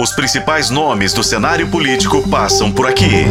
Os principais nomes do cenário político passam por aqui.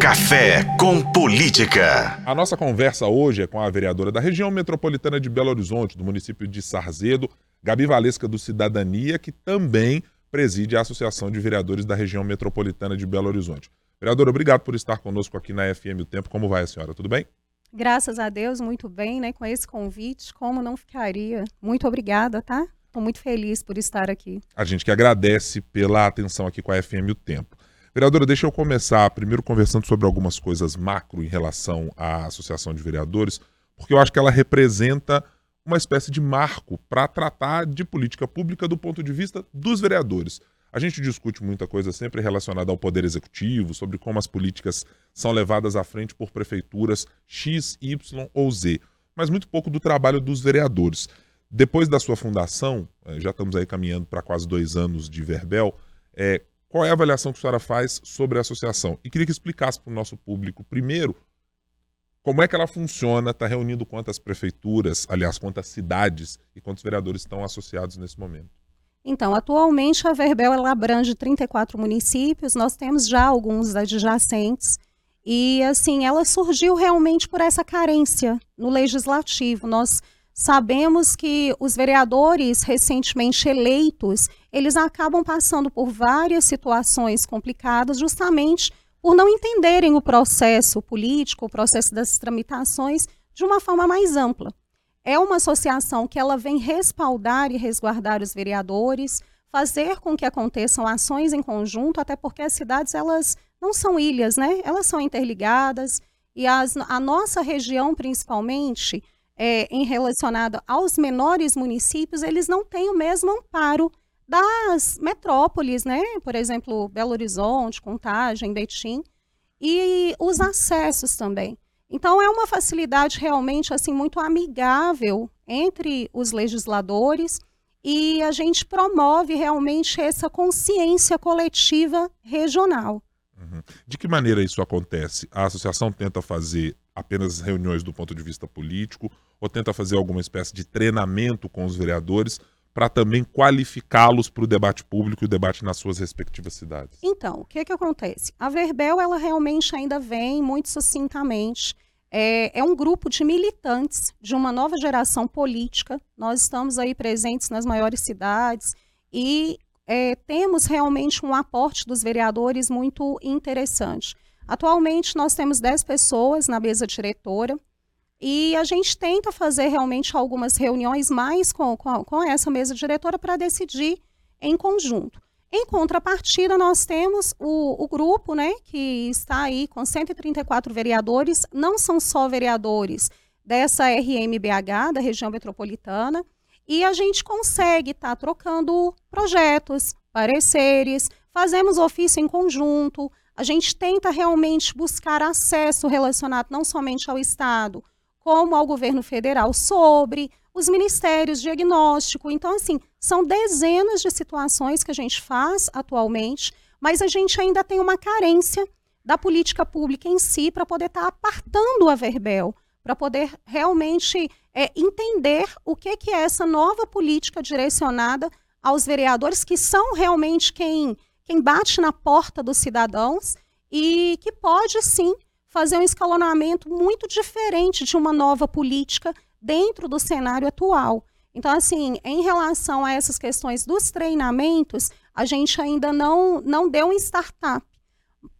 Café com Política. A nossa conversa hoje é com a vereadora da região metropolitana de Belo Horizonte, do município de Sarzedo, Gabi Valesca do Cidadania, que também preside a Associação de Vereadores da região metropolitana de Belo Horizonte. Vereadora, obrigado por estar conosco aqui na FM O Tempo. Como vai a senhora? Tudo bem? Graças a Deus, muito bem, né? Com esse convite, como não ficaria? Muito obrigada, tá? Estou muito feliz por estar aqui. A gente que agradece pela atenção aqui com a FM O Tempo. Vereadora, deixa eu começar primeiro conversando sobre algumas coisas macro em relação à Associação de Vereadores, porque eu acho que ela representa uma espécie de marco para tratar de política pública do ponto de vista dos vereadores. A gente discute muita coisa sempre relacionada ao poder executivo, sobre como as políticas são levadas à frente por prefeituras X, Y ou Z, mas muito pouco do trabalho dos vereadores. Depois da sua fundação, eh, já estamos aí caminhando para quase dois anos de Verbel, é, qual é a avaliação que a senhora faz sobre a associação? E queria que explicasse para o nosso público, primeiro, como é que ela funciona, está reunindo quantas prefeituras, aliás, quantas cidades e quantos vereadores estão associados nesse momento? Então, atualmente a Verbel ela abrange 34 municípios, nós temos já alguns adjacentes, e assim, ela surgiu realmente por essa carência no legislativo. Nós Sabemos que os vereadores recentemente eleitos, eles acabam passando por várias situações complicadas justamente por não entenderem o processo político, o processo das tramitações de uma forma mais ampla. É uma associação que ela vem respaldar e resguardar os vereadores, fazer com que aconteçam ações em conjunto, até porque as cidades elas não são ilhas, né? Elas são interligadas e as, a nossa região principalmente é, em relacionado aos menores municípios, eles não têm o mesmo amparo das metrópoles, né? Por exemplo, Belo Horizonte, Contagem, Betim, e os acessos também. Então é uma facilidade realmente assim muito amigável entre os legisladores e a gente promove realmente essa consciência coletiva regional. Uhum. De que maneira isso acontece? A associação tenta fazer apenas reuniões do ponto de vista político ou tenta fazer alguma espécie de treinamento com os vereadores para também qualificá-los para o debate público e o debate nas suas respectivas cidades? Então, o que, que acontece? A Verbel, ela realmente ainda vem muito sucintamente. É, é, um grupo de militantes de uma nova geração política. Nós estamos aí presentes nas maiores cidades e é, temos realmente um aporte dos vereadores muito interessante. Atualmente, nós temos 10 pessoas na mesa diretora. E a gente tenta fazer realmente algumas reuniões mais com, com, com essa mesa diretora para decidir em conjunto. Em contrapartida, nós temos o, o, grupo, né, que está aí com 134 vereadores, não são só vereadores dessa RMBH, da região metropolitana, e a gente consegue estar tá trocando projetos, pareceres, fazemos ofício em conjunto, a gente tenta realmente buscar acesso relacionado não somente ao Estado, como ao governo federal sobre os ministérios diagnóstico. Então, assim, são dezenas de situações que a gente faz atualmente, mas a gente ainda tem uma carência da política pública em si para poder estar tá apartando a Verbel, para poder realmente é, entender o que, que é essa nova política direcionada aos vereadores, que são realmente quem, quem bate na porta dos cidadãos e que pode sim fazer um escalonamento muito diferente de uma nova política dentro do cenário atual. Então, assim, em relação a essas questões dos treinamentos, a gente ainda não, não deu um startup.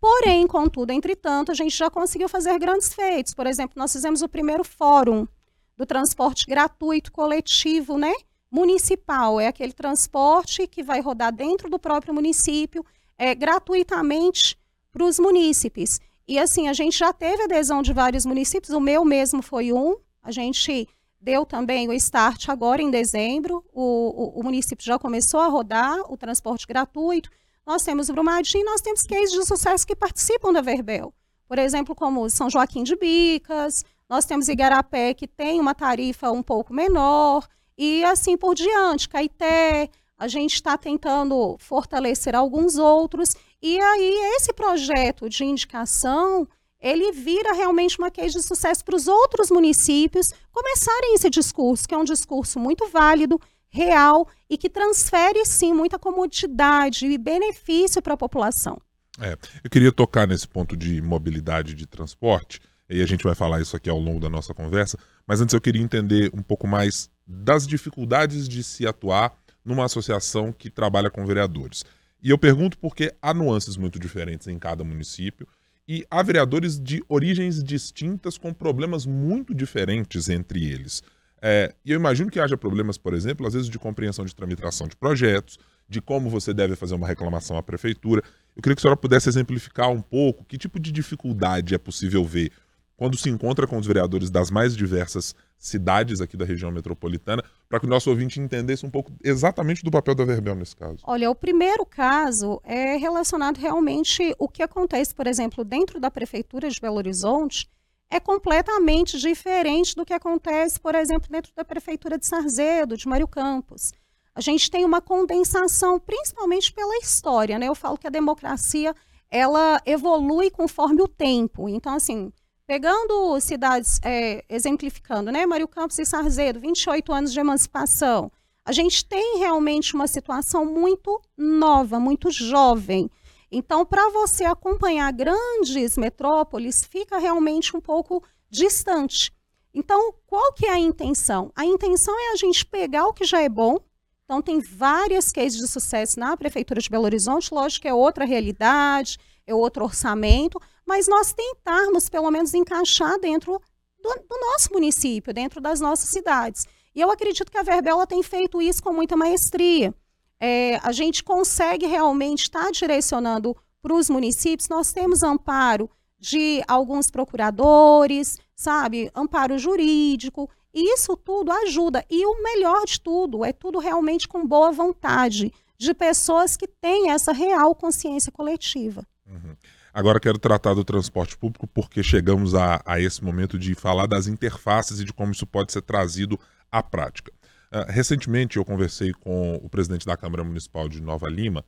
Porém, contudo, entretanto, a gente já conseguiu fazer grandes feitos. Por exemplo, nós fizemos o primeiro fórum do transporte gratuito coletivo, né? Municipal. É aquele transporte que vai rodar dentro do próprio município, é, gratuitamente para os munícipes. E assim, a gente já teve adesão de vários municípios, o meu mesmo foi um. A gente deu também o start agora em dezembro. O, o, o município já começou a rodar o transporte gratuito. Nós temos Brumadinho, nós temos cases de sucesso que participam da Verbel. Por exemplo, como São Joaquim de Bicas, nós temos Igarapé, que tem uma tarifa um pouco menor, e assim por diante. Caeté, a gente está tentando fortalecer alguns outros. E aí, esse projeto de indicação, ele vira realmente uma case de sucesso para os outros municípios começarem esse discurso, que é um discurso muito válido, real e que transfere sim muita comodidade e benefício para a população. É, eu queria tocar nesse ponto de mobilidade de transporte, e a gente vai falar isso aqui ao longo da nossa conversa, mas antes eu queria entender um pouco mais das dificuldades de se atuar numa associação que trabalha com vereadores. E eu pergunto porque há nuances muito diferentes em cada município e há vereadores de origens distintas com problemas muito diferentes entre eles. É, e eu imagino que haja problemas, por exemplo, às vezes de compreensão de tramitação de projetos, de como você deve fazer uma reclamação à prefeitura. Eu queria que a senhora pudesse exemplificar um pouco que tipo de dificuldade é possível ver quando se encontra com os vereadores das mais diversas cidades aqui da região metropolitana, para que o nosso ouvinte entendesse um pouco exatamente do papel da Verbel nesse caso. Olha, o primeiro caso é relacionado realmente o que acontece, por exemplo, dentro da prefeitura de Belo Horizonte, é completamente diferente do que acontece, por exemplo, dentro da prefeitura de Sarzedo, de Mário Campos. A gente tem uma condensação, principalmente pela história, né? Eu falo que a democracia ela evolui conforme o tempo. Então, assim, pegando cidades, é, exemplificando, né? Mário Campos e Sarzedo, 28 anos de emancipação. A gente tem realmente uma situação muito nova, muito jovem. Então, para você acompanhar grandes metrópoles, fica realmente um pouco distante. Então, qual que é a intenção? A intenção é a gente pegar o que já é bom. Então, tem várias cases de sucesso na Prefeitura de Belo Horizonte, lógico que é outra realidade, é outro orçamento, mas nós tentarmos, pelo menos, encaixar dentro do, do nosso município, dentro das nossas cidades. E eu acredito que a Verbela tem feito isso com muita maestria é, a gente consegue realmente estar tá direcionando para os municípios. Nós temos amparo de alguns procuradores, sabe? Amparo jurídico. E isso tudo ajuda. E o melhor de tudo é tudo realmente com boa vontade de pessoas que têm essa real consciência coletiva. Uhum. Agora quero tratar do transporte público porque chegamos a, a esse momento de falar das interfaces e de como isso pode ser trazido à prática. Uh, recentemente eu conversei com o presidente da Câmara Municipal de Nova Lima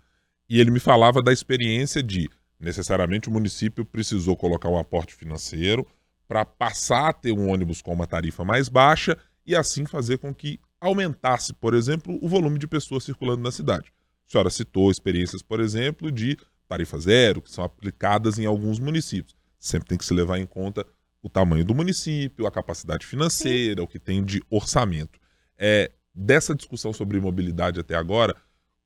e ele me falava da experiência de necessariamente o município precisou colocar um aporte financeiro para passar a ter um ônibus com uma tarifa mais baixa e assim fazer com que aumentasse, por exemplo, o volume de pessoas circulando na cidade. A senhora citou experiências, por exemplo, de tarifa zero, que são aplicadas em alguns municípios. Sempre tem que se levar em conta o tamanho do município, a capacidade financeira, Sim. o que tem de orçamento é, dessa discussão sobre mobilidade até agora,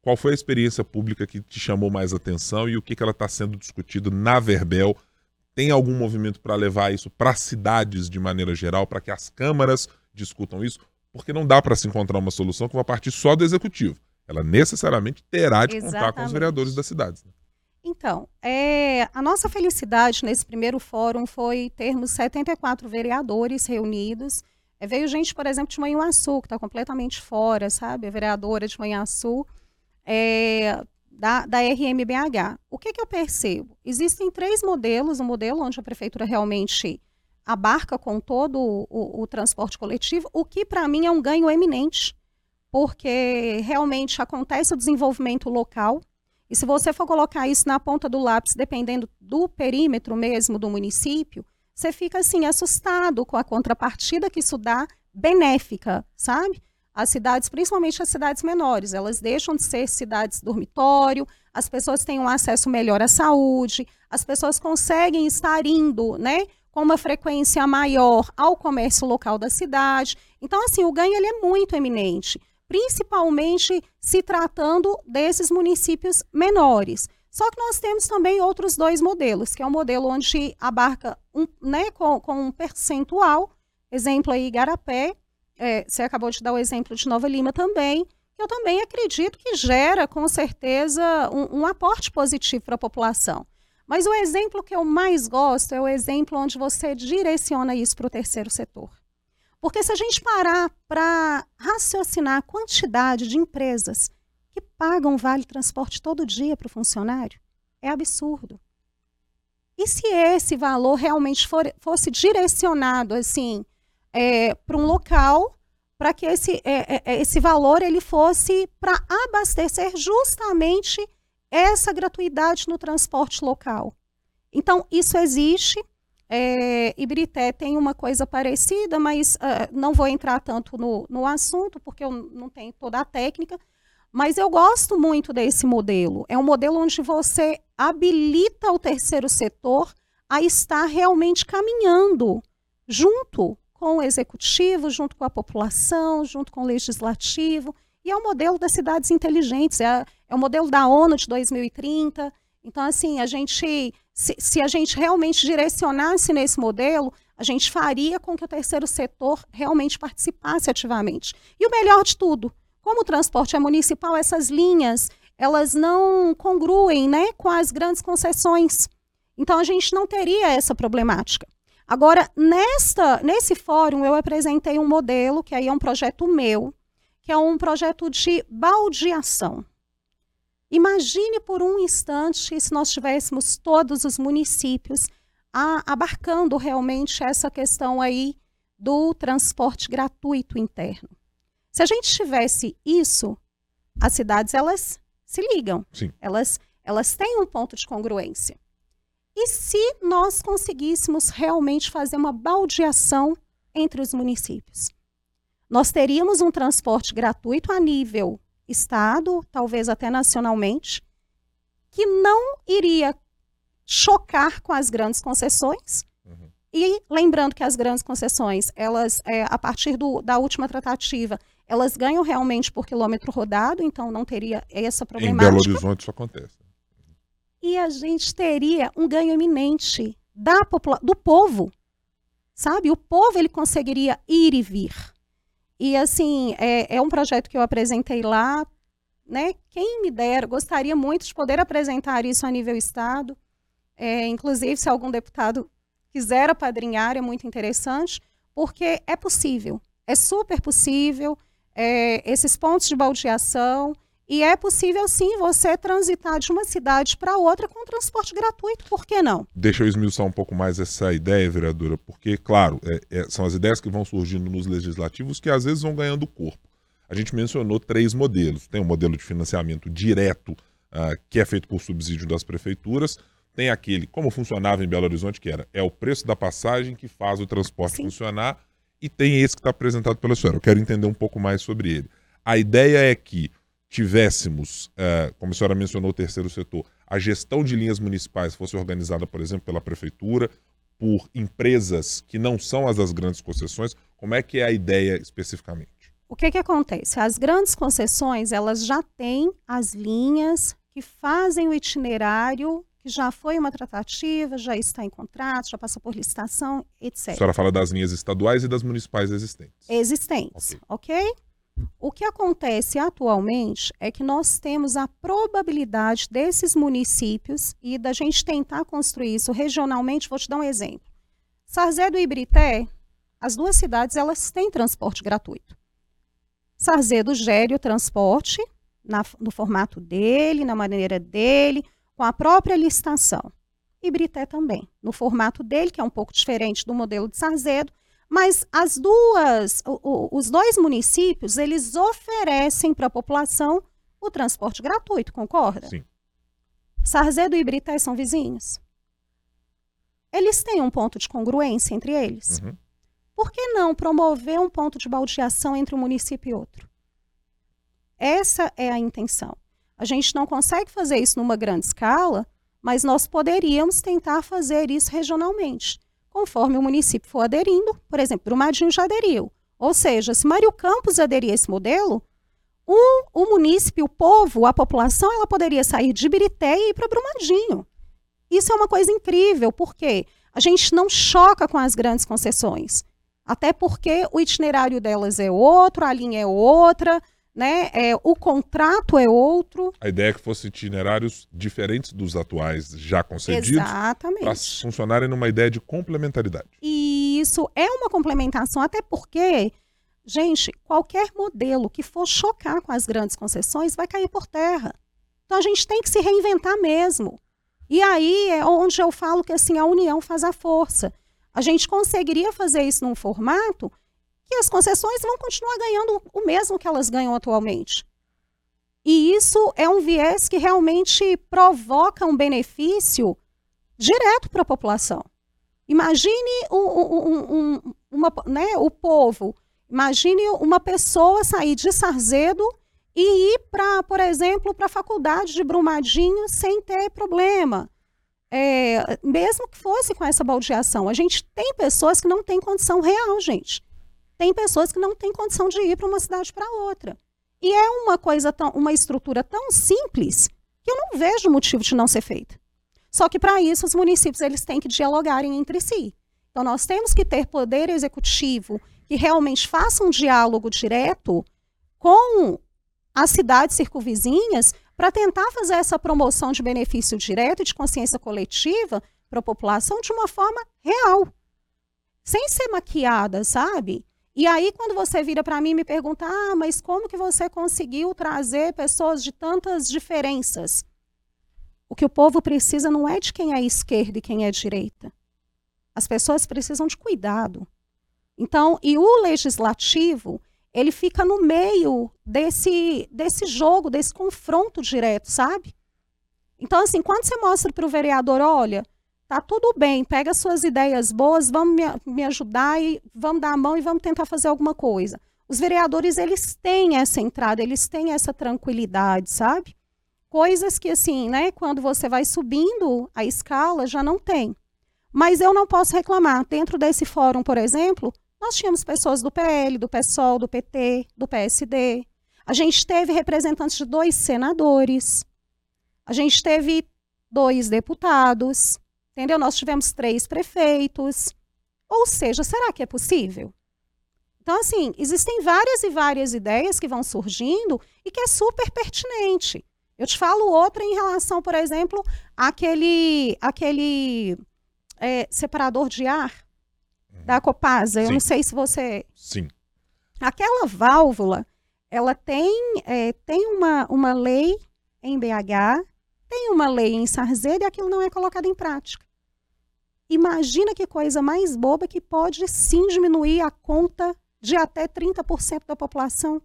qual foi a experiência pública que te chamou mais atenção e o que, que ela está sendo discutido na Verbel? Tem algum movimento para levar isso para cidades de maneira geral, para que as câmaras discutam isso? Porque não dá para se encontrar uma solução que vai partir só do executivo. Ela necessariamente terá de Exatamente. contar com os vereadores das cidades. Né? Então, é, a nossa felicidade nesse primeiro fórum foi termos 74 vereadores reunidos é, veio gente, por exemplo, de Manhuaçu, que está completamente fora, sabe? A vereadora de Manhuaçu, é, da, da RMBH. O que, que eu percebo? Existem três modelos, um modelo onde a prefeitura realmente abarca com todo o, o, o transporte coletivo, o que para mim é um ganho eminente, porque realmente acontece o desenvolvimento local, e se você for colocar isso na ponta do lápis, dependendo do perímetro mesmo do município, você fica assim assustado com a contrapartida que isso dá benéfica, sabe? As cidades, principalmente as cidades menores, elas deixam de ser cidades dormitório, as pessoas têm um acesso melhor à saúde, as pessoas conseguem estar indo, né, com uma frequência maior ao comércio local da cidade. Então, assim, o ganho ele é muito eminente, principalmente se tratando desses municípios menores. Só que nós temos também outros dois modelos, que é um modelo onde abarca um, né, com, com um percentual, exemplo aí Igarapé, é, você acabou de dar o exemplo de Nova Lima também, eu também acredito que gera, com certeza, um, um aporte positivo para a população. Mas o exemplo que eu mais gosto é o exemplo onde você direciona isso para o terceiro setor. Porque se a gente parar para raciocinar a quantidade de empresas que pagam vale transporte todo dia para o funcionário. É absurdo. E se esse valor realmente for, fosse direcionado assim é, para um local, para que esse, é, é, é, esse valor ele fosse para abastecer justamente essa gratuidade no transporte local. Então, isso existe. É, Ibrité tem uma coisa parecida, mas uh, não vou entrar tanto no, no assunto, porque eu não tenho toda a técnica. Mas eu gosto muito desse modelo. É um modelo onde você habilita o terceiro setor a estar realmente caminhando junto com o executivo, junto com a população, junto com o legislativo. E é o modelo das cidades inteligentes, é, é o modelo da ONU de 2030. Então, assim, a gente, se, se a gente realmente direcionasse nesse modelo, a gente faria com que o terceiro setor realmente participasse ativamente. E o melhor de tudo, como o transporte é municipal, essas linhas elas não congruem né, com as grandes concessões. Então a gente não teria essa problemática. Agora, nesta, nesse fórum, eu apresentei um modelo, que aí é um projeto meu, que é um projeto de baldeação. Imagine por um instante se nós tivéssemos todos os municípios a, abarcando realmente essa questão aí do transporte gratuito interno. Se a gente tivesse isso, as cidades elas se ligam. Sim. Elas elas têm um ponto de congruência. E se nós conseguíssemos realmente fazer uma baldeação entre os municípios? Nós teríamos um transporte gratuito a nível estado, talvez até nacionalmente, que não iria chocar com as grandes concessões. Uhum. E lembrando que as grandes concessões, elas, é, a partir do, da última tratativa, elas ganham realmente por quilômetro rodado, então não teria essa problemática. Em Belo Horizonte isso acontece. E a gente teria um ganho eminente da do povo, sabe? O povo ele conseguiria ir e vir. E assim, é, é um projeto que eu apresentei lá, né? Quem me dera, gostaria muito de poder apresentar isso a nível estado. É, inclusive, se algum deputado quiser apadrinhar, é muito interessante, porque é possível, é super possível. É, esses pontos de baldeação, e é possível sim você transitar de uma cidade para outra com transporte gratuito, por que não? Deixa eu esmiuçar um pouco mais essa ideia, vereadora, porque, claro, é, é, são as ideias que vão surgindo nos legislativos que às vezes vão ganhando corpo. A gente mencionou três modelos. Tem o um modelo de financiamento direto, uh, que é feito por subsídio das prefeituras. Tem aquele, como funcionava em Belo Horizonte, que era é o preço da passagem que faz o transporte sim. funcionar. E tem esse que está apresentado pela senhora. Eu quero entender um pouco mais sobre ele. A ideia é que tivéssemos, uh, como a senhora mencionou, o terceiro setor, a gestão de linhas municipais fosse organizada, por exemplo, pela prefeitura, por empresas que não são as das grandes concessões, como é que é a ideia especificamente? O que, que acontece? As grandes concessões, elas já têm as linhas que fazem o itinerário, que já foi uma tratativa, já está em contrato, já passou por licitação, etc. A senhora fala das linhas estaduais e das municipais existentes. Existentes, ok? okay? O que acontece atualmente é que nós temos a probabilidade desses municípios e da gente tentar construir isso regionalmente. Vou te dar um exemplo. Sarzedo e Ibrité, as duas cidades, elas têm transporte gratuito. Sarzedo gere o transporte na, no formato dele, na maneira dele, com a própria licitação. Ibrité também, no formato dele, que é um pouco diferente do modelo de Sarzedo, mas as duas, o, o, os dois municípios, eles oferecem para a população o transporte gratuito, concorda? Sim. Sarzedo e Ibrité são vizinhos. Eles têm um ponto de congruência entre eles. Uhum. Por que não promover um ponto de baldeação entre um município e outro? Essa é a intenção. A gente não consegue fazer isso numa grande escala, mas nós poderíamos tentar fazer isso regionalmente conforme o município for aderindo. Por exemplo, Brumadinho já aderiu. Ou seja, se Mário Campos aderir a esse modelo, o, o município, o povo, a população, ela poderia sair de Ibirité e ir para Brumadinho. Isso é uma coisa incrível, porque a gente não choca com as grandes concessões. Até porque o itinerário delas é outro, a linha é outra, né? É, o contrato é outro. A ideia é que fossem itinerários diferentes dos atuais já concedidos. Para funcionarem numa ideia de complementaridade. E isso é uma complementação, até porque, gente, qualquer modelo que for chocar com as grandes concessões vai cair por terra. Então a gente tem que se reinventar mesmo. E aí é onde eu falo que assim a união faz a força. A gente conseguiria fazer isso num formato que as concessões vão continuar ganhando o mesmo que elas ganham atualmente. E isso é um viés que realmente provoca um benefício direto para a população. Imagine um, um, um, uma, né, o povo, imagine uma pessoa sair de Sarzedo e ir para, por exemplo, para a faculdade de Brumadinho sem ter problema. É, mesmo que fosse com essa baldeação. A gente tem pessoas que não têm condição real, gente. Tem pessoas que não têm condição de ir para uma cidade para outra. E é uma coisa tão, uma estrutura tão simples que eu não vejo motivo de não ser feita. Só que para isso os municípios eles têm que dialogarem entre si. Então nós temos que ter poder executivo que realmente faça um diálogo direto com as cidades circunvizinhas para tentar fazer essa promoção de benefício direto e de consciência coletiva para a população de uma forma real, sem ser maquiada, sabe? E aí, quando você vira para mim e me pergunta, ah, mas como que você conseguiu trazer pessoas de tantas diferenças? O que o povo precisa não é de quem é esquerda e quem é direita. As pessoas precisam de cuidado. Então, e o legislativo, ele fica no meio desse, desse jogo, desse confronto direto, sabe? Então, assim, quando você mostra para o vereador, olha, Tá tudo bem, pega suas ideias boas, vamos me, me ajudar e vamos dar a mão e vamos tentar fazer alguma coisa. Os vereadores, eles têm essa entrada, eles têm essa tranquilidade, sabe? Coisas que, assim, né, quando você vai subindo a escala, já não tem. Mas eu não posso reclamar. Dentro desse fórum, por exemplo, nós tínhamos pessoas do PL, do PSOL, do PT, do PSD. A gente teve representantes de dois senadores. A gente teve dois deputados. Entendeu? Nós tivemos três prefeitos. Ou seja, será que é possível? Então, assim, existem várias e várias ideias que vão surgindo e que é super pertinente. Eu te falo outra em relação, por exemplo, àquele, àquele é, separador de ar uhum. da Copasa. Eu Sim. não sei se você. Sim. Aquela válvula, ela tem, é, tem uma, uma lei em BH tem uma lei em Sarzedo e aquilo não é colocado em prática. Imagina que coisa mais boba que pode sim diminuir a conta de até 30% da população.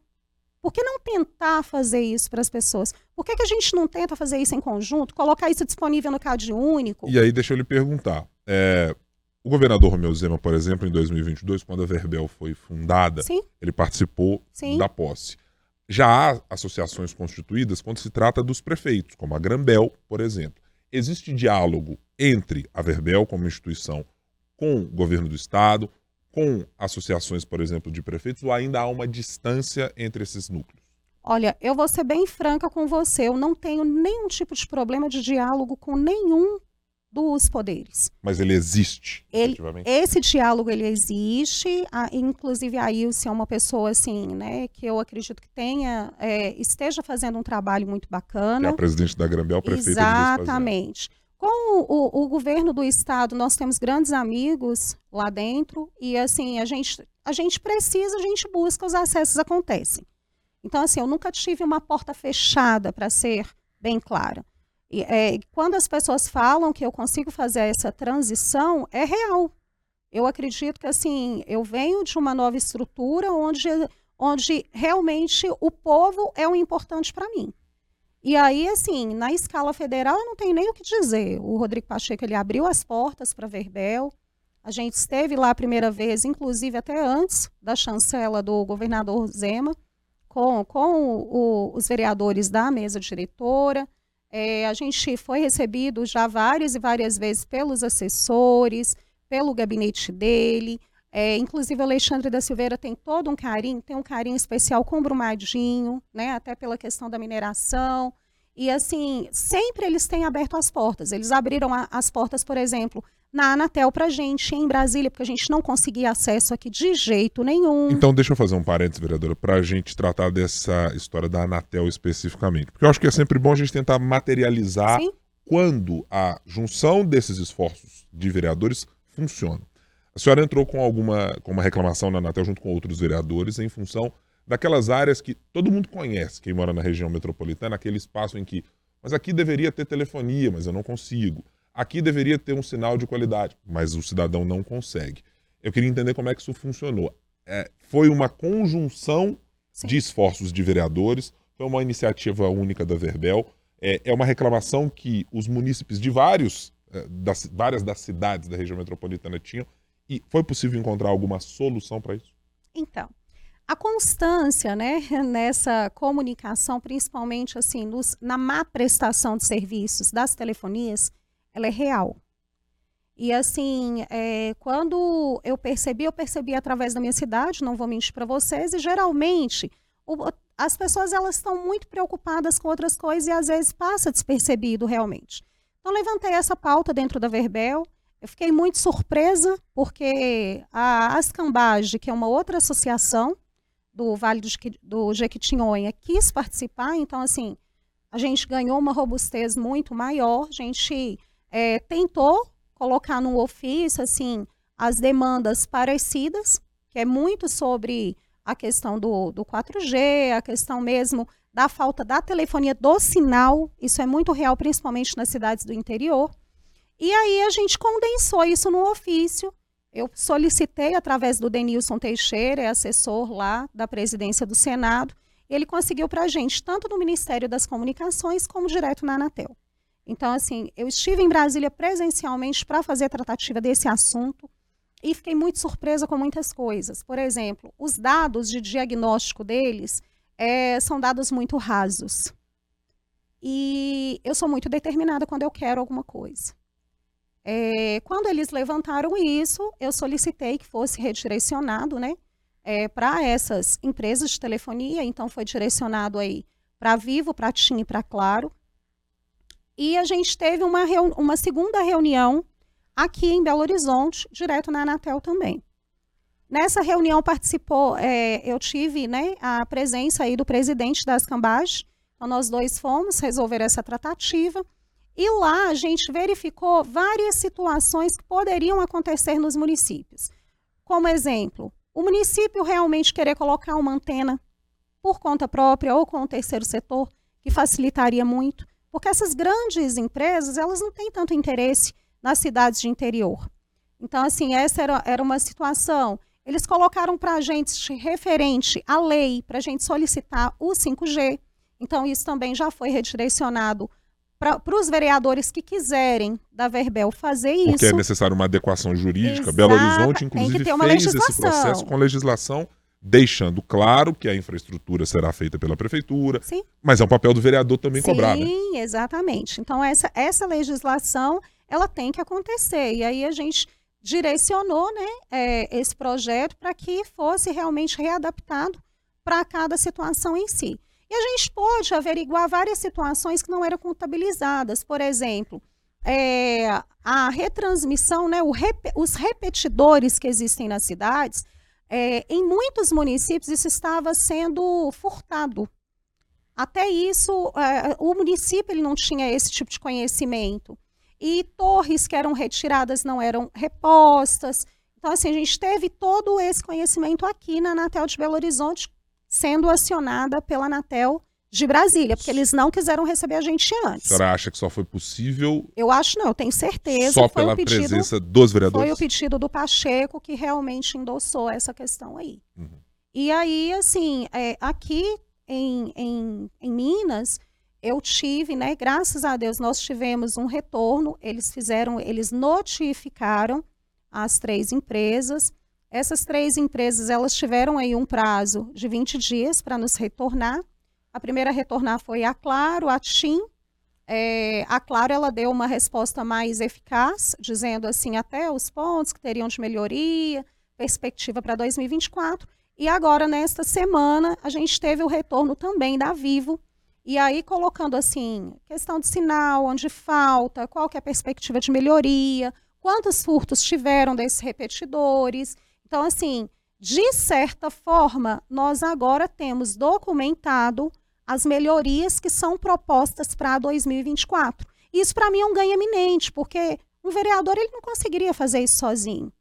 Por que não tentar fazer isso para as pessoas? Por que, que a gente não tenta fazer isso em conjunto, colocar isso disponível no CAD único? E aí, deixa eu lhe perguntar. É, o governador Romeu Zema, por exemplo, em 2022, quando a Verbel foi fundada, Sim. ele participou Sim. da posse. Já há associações constituídas quando se trata dos prefeitos, como a Grambel, por exemplo. Existe diálogo entre a Verbel como instituição com o governo do estado, com associações, por exemplo, de prefeitos, ou ainda há uma distância entre esses núcleos? Olha, eu vou ser bem franca com você, eu não tenho nenhum tipo de problema de diálogo com nenhum dos poderes. Mas ele existe, ele, Esse diálogo, ele existe, a, inclusive a Ilse é uma pessoa, assim, né, que eu acredito que tenha, é, esteja fazendo um trabalho muito bacana. É a presidente da Grambel, prefeita Exatamente. Com o, o, governo do estado, nós temos grandes amigos lá dentro e, assim, a gente, a gente precisa, a gente busca, os acessos acontecem. Então, assim, eu nunca tive uma porta fechada, para ser bem clara. E, é, quando as pessoas falam que eu consigo fazer essa transição, é real. Eu acredito que assim, eu venho de uma nova estrutura onde, onde realmente o povo é o importante para mim. E aí, assim, na escala federal, eu não tenho nem o que dizer. O Rodrigo Pacheco ele abriu as portas para Verbel. A gente esteve lá a primeira vez, inclusive até antes da chancela do governador Zema, com, com o, os vereadores da mesa diretora. É, a gente foi recebido já várias e várias vezes pelos assessores, pelo gabinete dele. É, inclusive, o Alexandre da Silveira tem todo um carinho, tem um carinho especial com o Brumadinho, né, até pela questão da mineração. E, assim, sempre eles têm aberto as portas. Eles abriram a, as portas, por exemplo, na Anatel para gente em Brasília, porque a gente não conseguia acesso aqui de jeito nenhum. Então, deixa eu fazer um parênteses, vereadora, para a gente tratar dessa história da Anatel especificamente. Porque eu acho que é sempre bom a gente tentar materializar Sim. quando a junção desses esforços de vereadores funciona. A senhora entrou com alguma com uma reclamação na Anatel junto com outros vereadores em função daquelas áreas que todo mundo conhece, quem mora na região metropolitana, aquele espaço em que, mas aqui deveria ter telefonia, mas eu não consigo Aqui deveria ter um sinal de qualidade, mas o cidadão não consegue. Eu queria entender como é que isso funcionou. É, foi uma conjunção Sim. de esforços de vereadores, foi uma iniciativa única da Verbel. É, é uma reclamação que os munícipes de vários eh, das, várias das cidades da região metropolitana tinham, e foi possível encontrar alguma solução para isso? Então, a constância né, nessa comunicação, principalmente assim, nos, na má prestação de serviços das telefonias, ela é real. E assim, é, quando eu percebi, eu percebi através da minha cidade, não vou mentir para vocês, e geralmente o, as pessoas elas estão muito preocupadas com outras coisas e às vezes passa despercebido realmente. Então levantei essa pauta dentro da Verbel, eu fiquei muito surpresa porque a Ascambage, que é uma outra associação do Vale do, Jequitinhonha, quis participar, então assim, a gente ganhou uma robustez muito maior, a gente é, tentou colocar no ofício assim as demandas parecidas, que é muito sobre a questão do, do 4G, a questão mesmo da falta da telefonia do sinal, isso é muito real, principalmente nas cidades do interior. E aí a gente condensou isso no ofício. Eu solicitei através do Denilson Teixeira, é assessor lá da presidência do Senado, ele conseguiu para a gente, tanto no Ministério das Comunicações como direto na Anatel. Então, assim, eu estive em Brasília presencialmente para fazer a tratativa desse assunto e fiquei muito surpresa com muitas coisas. Por exemplo, os dados de diagnóstico deles é, são dados muito rasos. E eu sou muito determinada quando eu quero alguma coisa. É, quando eles levantaram isso, eu solicitei que fosse redirecionado né, é, para essas empresas de telefonia. Então, foi direcionado aí para Vivo, para TIM e para Claro. E a gente teve uma, uma segunda reunião aqui em Belo Horizonte, direto na Anatel também. Nessa reunião participou, é, eu tive né, a presença aí do presidente das Cambage, então nós dois fomos resolver essa tratativa, e lá a gente verificou várias situações que poderiam acontecer nos municípios. Como exemplo, o município realmente querer colocar uma antena por conta própria ou com o terceiro setor, que facilitaria muito. Porque essas grandes empresas, elas não têm tanto interesse nas cidades de interior. Então, assim, essa era, era uma situação. Eles colocaram para a gente referente à lei, para a gente solicitar o 5G. Então, isso também já foi redirecionado para os vereadores que quiserem da Verbel fazer isso. Porque é necessário uma adequação jurídica. Exato, Belo Horizonte, inclusive, fez esse processo com legislação deixando claro que a infraestrutura será feita pela prefeitura, Sim. mas é um papel do vereador também Sim, cobrar, né? Sim, exatamente. Então essa, essa legislação ela tem que acontecer e aí a gente direcionou, né, é, esse projeto para que fosse realmente readaptado para cada situação em si. E a gente pode averiguar várias situações que não eram contabilizadas, por exemplo, é, a retransmissão, né, rep, os repetidores que existem nas cidades é, em muitos municípios isso estava sendo furtado. Até isso, é, o município ele não tinha esse tipo de conhecimento. E torres que eram retiradas não eram repostas. Então, assim, a gente teve todo esse conhecimento aqui na Anatel de Belo Horizonte, sendo acionada pela Anatel de Brasília, porque eles não quiseram receber a gente antes. A senhora acha que só foi possível? Eu acho não, eu tenho certeza. Só pela pedido, presença dos vereadores? Foi o pedido do Pacheco que realmente endossou essa questão aí. Uhum. E aí, assim, é, aqui em, em, em Minas, eu tive, né, graças a Deus, nós tivemos um retorno, eles fizeram, eles notificaram as três empresas, essas três empresas, elas tiveram aí um prazo de 20 dias para nos retornar, a primeira a retornar foi a Claro, a TIM. É, a Claro ela deu uma resposta mais eficaz, dizendo assim até os pontos que teriam de melhoria, perspectiva para 2024. E agora, nesta semana, a gente teve o retorno também da Vivo. E aí, colocando assim, questão de sinal, onde falta, qual que é a perspectiva de melhoria, quantos furtos tiveram desses repetidores. Então, assim, de certa forma, nós agora temos documentado as melhorias que são propostas para 2024. Isso para mim é um ganho eminente, porque um vereador ele não conseguiria fazer isso sozinho.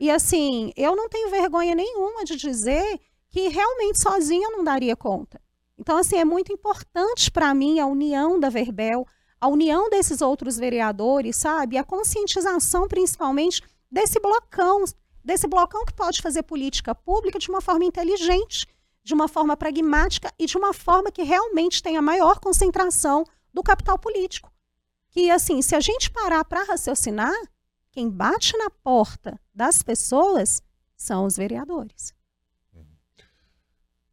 E assim, eu não tenho vergonha nenhuma de dizer que realmente sozinha eu não daria conta. Então assim, é muito importante para mim a união da Verbel, a união desses outros vereadores, sabe? A conscientização principalmente desse blocão desse blocão que pode fazer política pública de uma forma inteligente, de uma forma pragmática e de uma forma que realmente tenha maior concentração do capital político, que, assim, se a gente parar para raciocinar, quem bate na porta das pessoas são os vereadores.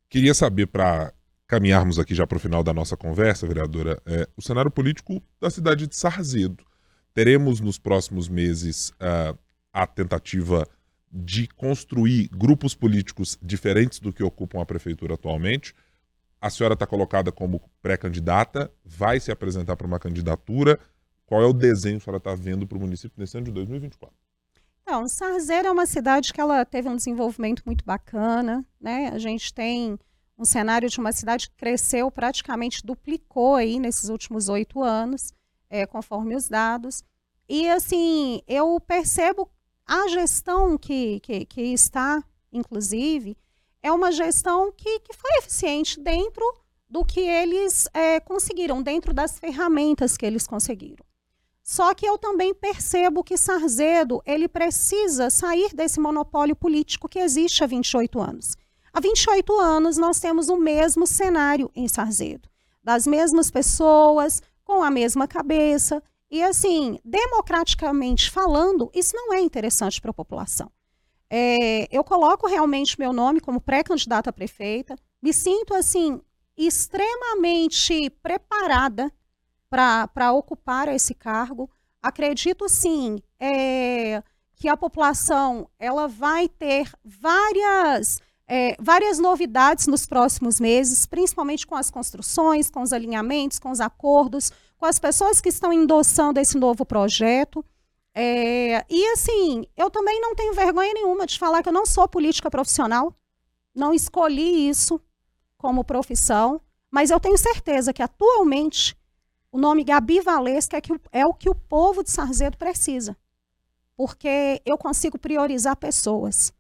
Queria saber, para caminharmos aqui já para o final da nossa conversa, vereadora, é, o cenário político da cidade de Sarzedo. Teremos nos próximos meses uh, a tentativa de construir grupos políticos diferentes do que ocupam a prefeitura atualmente. A senhora está colocada como pré-candidata, vai se apresentar para uma candidatura. Qual é o desenho que a senhora está vendo para o município nesse ano de 2024? Então, Sarzeiro é uma cidade que ela teve um desenvolvimento muito bacana, né? A gente tem um cenário de uma cidade que cresceu, praticamente duplicou aí nesses últimos oito anos, é, conforme os dados. E assim, eu percebo a gestão que, que, que está, inclusive, é uma gestão que, que foi eficiente dentro do que eles é, conseguiram, dentro das ferramentas que eles conseguiram. Só que eu também percebo que Sarzedo ele precisa sair desse monopólio político que existe há 28 anos. Há 28 anos nós temos o mesmo cenário em Sarzedo, das mesmas pessoas, com a mesma cabeça. E assim, democraticamente falando, isso não é interessante para a população. É, eu coloco realmente meu nome como pré-candidata a prefeita, me sinto assim extremamente preparada para ocupar esse cargo. Acredito sim é, que a população ela vai ter várias, é, várias novidades nos próximos meses, principalmente com as construções, com os alinhamentos, com os acordos, com as pessoas que estão endossando esse novo projeto. É, e assim, eu também não tenho vergonha nenhuma de falar que eu não sou política profissional, não escolhi isso como profissão, mas eu tenho certeza que atualmente o nome Gabi Valesca é, que, é o que o povo de Sarzedo precisa. Porque eu consigo priorizar pessoas.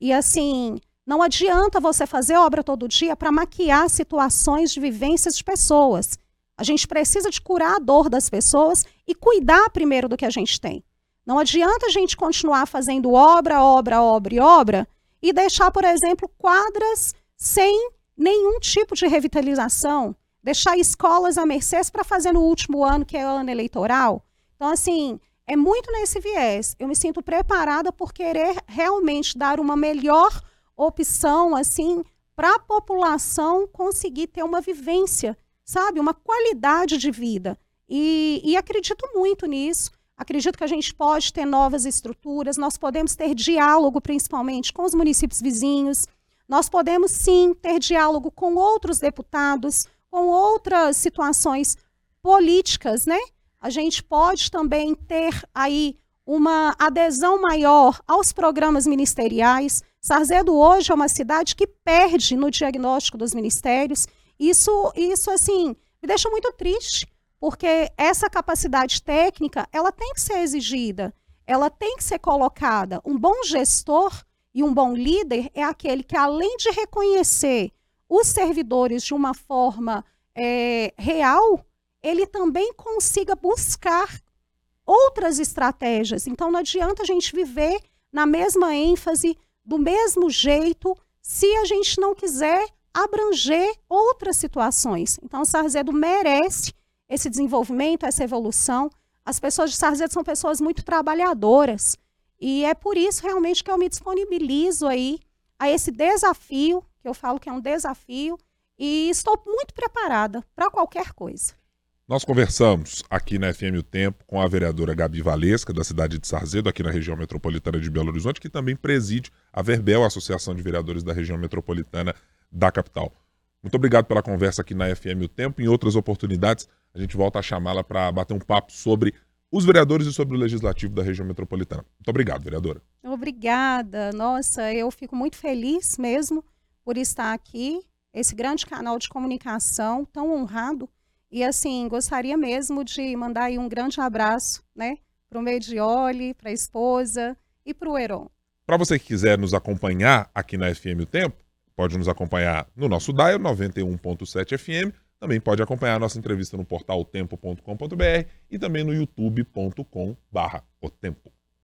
E assim, não adianta você fazer obra todo dia para maquiar situações de vivências de pessoas. A gente precisa de curar a dor das pessoas e cuidar primeiro do que a gente tem. Não adianta a gente continuar fazendo obra, obra, obra e obra e deixar, por exemplo, quadras sem nenhum tipo de revitalização, deixar escolas a mercê para fazer no último ano, que é ano eleitoral. Então, assim, é muito nesse viés. Eu me sinto preparada por querer realmente dar uma melhor opção, assim, para a população conseguir ter uma vivência, sabe? Uma qualidade de vida. E, e acredito muito nisso. Acredito que a gente pode ter novas estruturas, nós podemos ter diálogo, principalmente, com os municípios vizinhos. Nós podemos, sim, ter diálogo com outros deputados, com outras situações políticas, né? A gente pode também ter aí uma adesão maior aos programas ministeriais. Sarzedo hoje é uma cidade que perde no diagnóstico dos ministérios. Isso, isso assim, me deixa muito triste, porque essa capacidade técnica, ela tem que ser exigida, ela tem que ser colocada. Um bom gestor e um bom líder é aquele que, além de reconhecer os servidores de uma forma é, real, ele também consiga buscar outras estratégias. Então, não adianta a gente viver na mesma ênfase, do mesmo jeito, se a gente não quiser abranger outras situações. Então, Sarzedo merece esse desenvolvimento, essa evolução. As pessoas de Sarzedo são pessoas muito trabalhadoras. E é por isso realmente que eu me disponibilizo aí a esse desafio que eu falo que é um desafio e estou muito preparada para qualquer coisa. Nós conversamos aqui na FM O Tempo com a vereadora Gabi Valesca, da cidade de Sarzedo, aqui na região metropolitana de Belo Horizonte, que também preside a Verbel, a Associação de Vereadores da região metropolitana da capital. Muito obrigado pela conversa aqui na FM O Tempo. Em outras oportunidades, a gente volta a chamá-la para bater um papo sobre os vereadores e sobre o legislativo da região metropolitana. Muito obrigado, vereadora. Obrigada. Nossa, eu fico muito feliz mesmo por estar aqui, esse grande canal de comunicação tão honrado. E assim, gostaria mesmo de mandar aí um grande abraço, né, para o Medioli, para a esposa e para o Heron. Para você que quiser nos acompanhar aqui na FM O Tempo, pode nos acompanhar no nosso dial 91.7 FM, também pode acompanhar a nossa entrevista no portal tempo.com.br e também no youtube.com/o tempo.